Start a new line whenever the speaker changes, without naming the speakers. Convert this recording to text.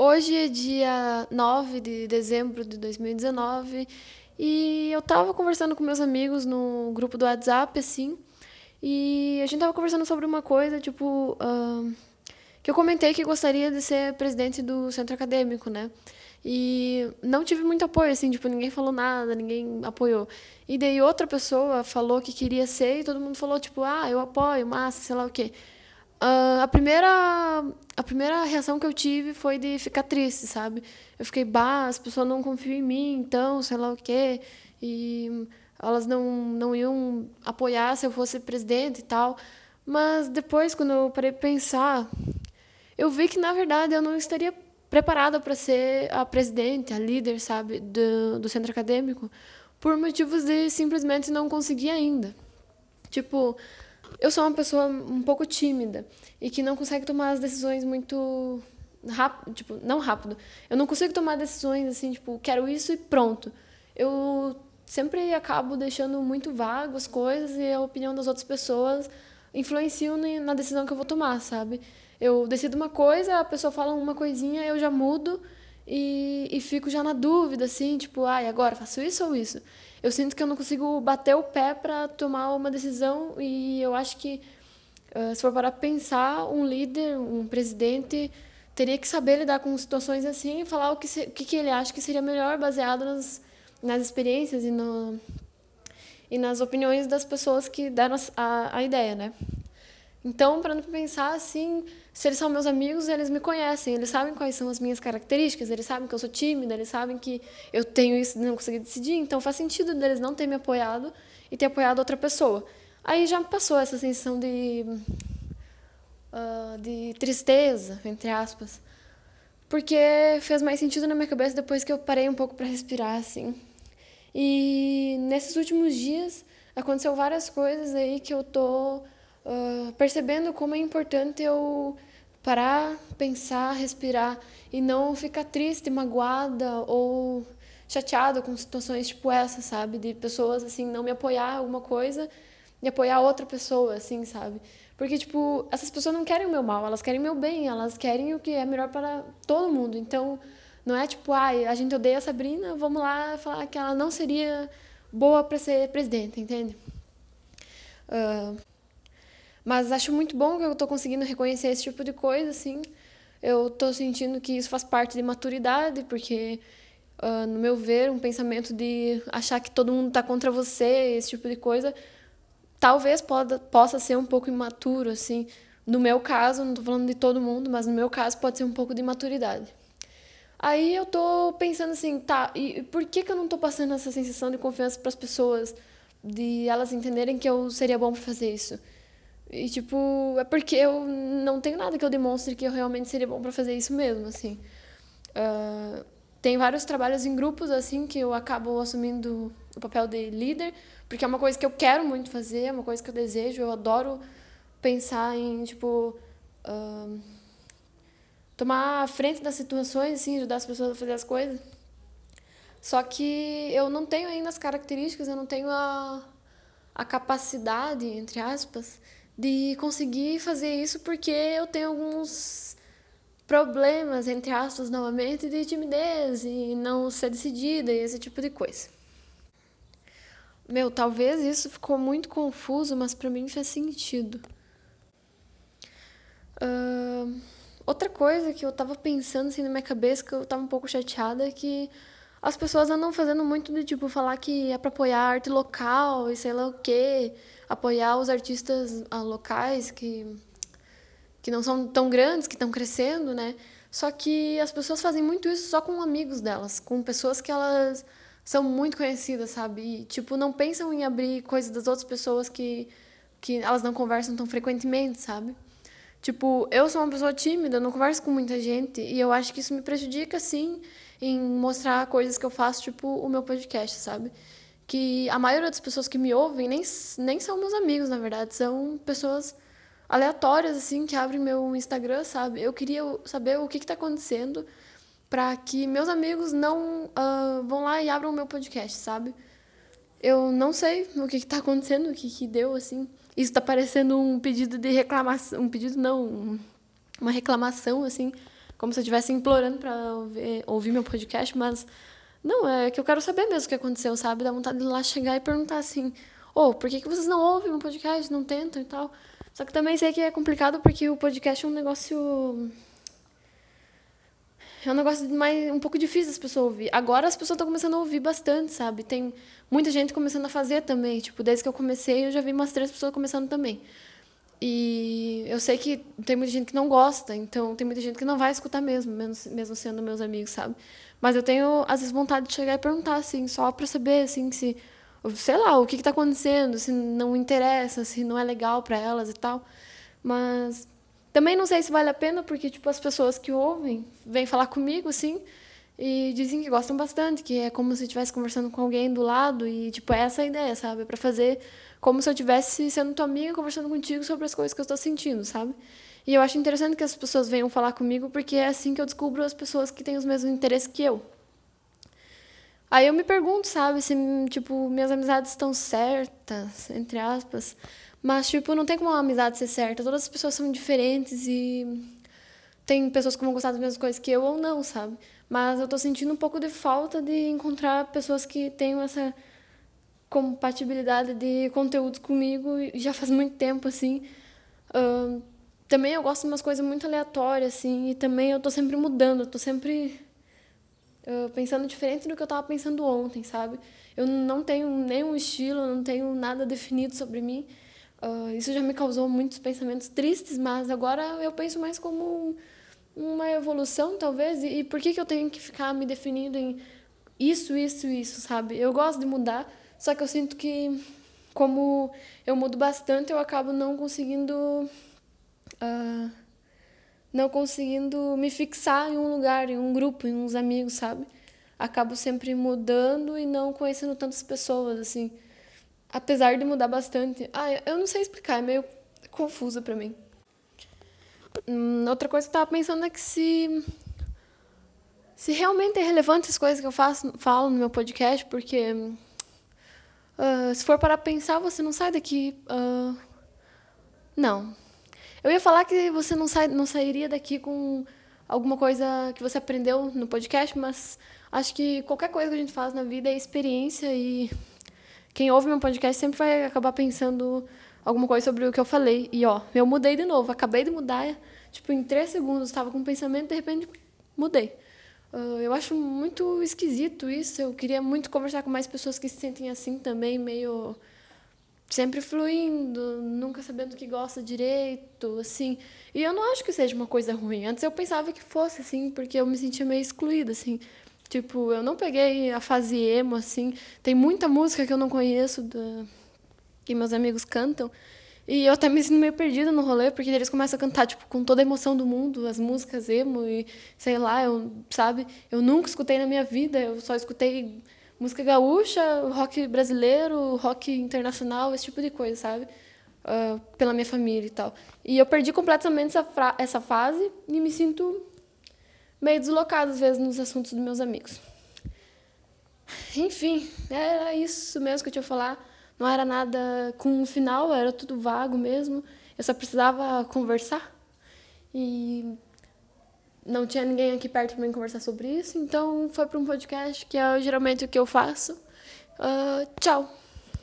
Hoje é dia 9 de dezembro de 2019 e eu tava conversando com meus amigos no grupo do WhatsApp, assim, e a gente tava conversando sobre uma coisa, tipo, uh, que eu comentei que gostaria de ser presidente do centro acadêmico, né? E não tive muito apoio, assim, tipo, ninguém falou nada, ninguém apoiou. E daí outra pessoa falou que queria ser e todo mundo falou, tipo, ah, eu apoio, massa, sei lá o quê. A, primeira, a primeira reação que eu tive foi de ficar triste, sabe? Eu fiquei, bah, as pessoas não confiam em mim, então, sei lá o quê. E elas não, não iam apoiar se eu fosse presidente e tal. Mas depois, quando eu parei para pensar, eu vi que, na verdade, eu não estaria preparada para ser a presidente, a líder, sabe, do, do centro acadêmico, por motivos de simplesmente não conseguir ainda. Tipo, eu sou uma pessoa um pouco tímida e que não consegue tomar as decisões muito rápido, tipo, não rápido. Eu não consigo tomar decisões assim, tipo, quero isso e pronto. Eu sempre acabo deixando muito vago as coisas e a opinião das outras pessoas influenciam na decisão que eu vou tomar, sabe? Eu decido uma coisa, a pessoa fala uma coisinha, eu já mudo e, e fico já na dúvida, assim, tipo, ai, ah, agora faço isso ou isso? eu sinto que eu não consigo bater o pé para tomar uma decisão e eu acho que se for para pensar um líder um presidente teria que saber lidar com situações assim e falar o que se, o que, que ele acha que seria melhor baseado nas nas experiências e no e nas opiniões das pessoas que deram a, a ideia né então, para pensar assim, se eles são meus amigos, eles me conhecem, eles sabem quais são as minhas características, eles sabem que eu sou tímida, eles sabem que eu tenho isso de não conseguir decidir, então faz sentido deles não ter me apoiado e ter apoiado outra pessoa. Aí já passou essa sensação de uh, de tristeza, entre aspas, porque fez mais sentido na minha cabeça depois que eu parei um pouco para respirar assim. E nesses últimos dias aconteceu várias coisas aí que eu tô percebendo como é importante eu parar, pensar, respirar e não ficar triste, magoada ou chateada com situações tipo essa, sabe? De pessoas assim não me apoiar alguma coisa e apoiar outra pessoa, assim, sabe? Porque, tipo, essas pessoas não querem o meu mal, elas querem o meu bem, elas querem o que é melhor para todo mundo. Então, não é tipo, ai, a gente odeia a Sabrina, vamos lá falar que ela não seria boa para ser presidente, entende? Uh, mas acho muito bom que eu estou conseguindo reconhecer esse tipo de coisa, assim. Eu estou sentindo que isso faz parte de maturidade, porque, uh, no meu ver, um pensamento de achar que todo mundo está contra você, esse tipo de coisa, talvez pode, possa ser um pouco imaturo, assim. No meu caso, não estou falando de todo mundo, mas no meu caso pode ser um pouco de maturidade. Aí eu tô pensando assim, tá, e por que, que eu não tô passando essa sensação de confiança para as pessoas, de elas entenderem que eu seria bom para fazer isso? E, tipo, é porque eu não tenho nada que eu demonstre que eu realmente seria bom para fazer isso mesmo, assim. Uh, tem vários trabalhos em grupos, assim, que eu acabo assumindo o papel de líder, porque é uma coisa que eu quero muito fazer, é uma coisa que eu desejo, eu adoro pensar em, tipo, uh, tomar a frente das situações, assim, ajudar as pessoas a fazer as coisas. Só que eu não tenho ainda as características, eu não tenho a, a capacidade, entre aspas, de conseguir fazer isso porque eu tenho alguns problemas, entre aspas, novamente, de timidez e não ser decidida e esse tipo de coisa. Meu, talvez isso ficou muito confuso, mas para mim faz sentido. Uh, outra coisa que eu tava pensando assim na minha cabeça, que eu tava um pouco chateada, é que as pessoas andam fazendo muito de tipo falar que é para apoiar a arte local e sei lá o quê, apoiar os artistas ah, locais que que não são tão grandes, que estão crescendo, né? Só que as pessoas fazem muito isso só com amigos delas, com pessoas que elas são muito conhecidas, sabe? E, tipo, não pensam em abrir coisas das outras pessoas que que elas não conversam tão frequentemente, sabe? Tipo, eu sou uma pessoa tímida, não converso com muita gente e eu acho que isso me prejudica, sim, em mostrar coisas que eu faço, tipo o meu podcast, sabe? Que a maioria das pessoas que me ouvem nem, nem são meus amigos, na verdade, são pessoas aleatórias, assim, que abrem meu Instagram, sabe? Eu queria saber o que está acontecendo para que meus amigos não uh, vão lá e abram o meu podcast, sabe? Eu não sei o que está acontecendo, o que, que deu, assim. Isso está parecendo um pedido de reclamação, um pedido não, uma reclamação, assim, como se eu estivesse implorando para ouvir, ouvir meu podcast, mas não, é que eu quero saber mesmo o que aconteceu, sabe? Dá vontade de lá chegar e perguntar assim: Ô, oh, por que, que vocês não ouvem meu podcast, não tentam e tal? Só que também sei que é complicado porque o podcast é um negócio. É um negócio mais, um pouco difícil as pessoas ouvir. Agora as pessoas estão começando a ouvir bastante, sabe? Tem muita gente começando a fazer também. Tipo, desde que eu comecei, eu já vi umas três pessoas começando também. E eu sei que tem muita gente que não gosta, então tem muita gente que não vai escutar mesmo, mesmo sendo meus amigos, sabe? Mas eu tenho, às vezes, vontade de chegar e perguntar, assim, só para saber, assim, se, sei lá, o que está acontecendo, se não interessa, se não é legal para elas e tal. Mas também não sei se vale a pena, porque, tipo, as pessoas que ouvem vêm falar comigo, assim, e dizem que gostam bastante, que é como se estivesse conversando com alguém do lado, e, tipo, é essa a ideia, sabe? Para fazer como se eu estivesse sendo tua amiga conversando contigo sobre as coisas que eu estou sentindo, sabe? E eu acho interessante que as pessoas venham falar comigo, porque é assim que eu descubro as pessoas que têm os mesmos interesses que eu. Aí eu me pergunto, sabe, se, tipo, minhas amizades estão certas, entre aspas. Mas, tipo, não tem como uma amizade ser certa. Todas as pessoas são diferentes e tem pessoas que vão gostar das mesmas coisas que eu ou não, sabe? Mas eu tô sentindo um pouco de falta de encontrar pessoas que tenham essa compatibilidade de conteúdos comigo já faz muito tempo, assim. Uh, também eu gosto de umas coisas muito aleatórias, assim, e também eu tô sempre mudando, eu tô sempre uh, pensando diferente do que eu tava pensando ontem, sabe? Eu não tenho nenhum estilo, não tenho nada definido sobre mim. Uh, isso já me causou muitos pensamentos tristes, mas agora eu penso mais como uma evolução, talvez. E, e por que, que eu tenho que ficar me definindo em isso, isso, isso, sabe? Eu gosto de mudar, só que eu sinto que, como eu mudo bastante, eu acabo não conseguindo. Uh, não conseguindo me fixar em um lugar, em um grupo, em uns amigos, sabe? Acabo sempre mudando e não conhecendo tantas pessoas, assim. Apesar de mudar bastante. Ah, eu não sei explicar, é meio confuso para mim. Hum, outra coisa que eu tava pensando é que se se realmente é relevante as coisas que eu faço, falo no meu podcast, porque Uh, se for para pensar, você não sai daqui. Uh, não. Eu ia falar que você não, sai, não sairia daqui com alguma coisa que você aprendeu no podcast, mas acho que qualquer coisa que a gente faz na vida é experiência e quem ouve meu podcast sempre vai acabar pensando alguma coisa sobre o que eu falei. E ó, eu mudei de novo, acabei de mudar, tipo, em três segundos, estava com um pensamento, de repente mudei. Uh, eu acho muito esquisito isso. Eu queria muito conversar com mais pessoas que se sentem assim também, meio sempre fluindo, nunca sabendo o que gosta direito, assim. E eu não acho que seja uma coisa ruim. Antes eu pensava que fosse assim, porque eu me sentia meio excluída, assim. Tipo, eu não peguei a fase emo, assim. Tem muita música que eu não conheço da... que meus amigos cantam. E eu até me sinto meio perdida no rolê, porque eles começam a cantar, tipo, com toda a emoção do mundo, as músicas emo e, sei lá, eu, sabe? Eu nunca escutei na minha vida, eu só escutei música gaúcha, rock brasileiro, rock internacional, esse tipo de coisa, sabe? Uh, pela minha família e tal. E eu perdi completamente essa, essa fase e me sinto meio deslocada, às vezes, nos assuntos dos meus amigos. Enfim, era isso mesmo que eu tinha que falar não era nada com um final, era tudo vago mesmo. Eu só precisava conversar. E não tinha ninguém aqui perto para mim conversar sobre isso, então foi para um podcast que é geralmente o que eu faço. Uh, tchau!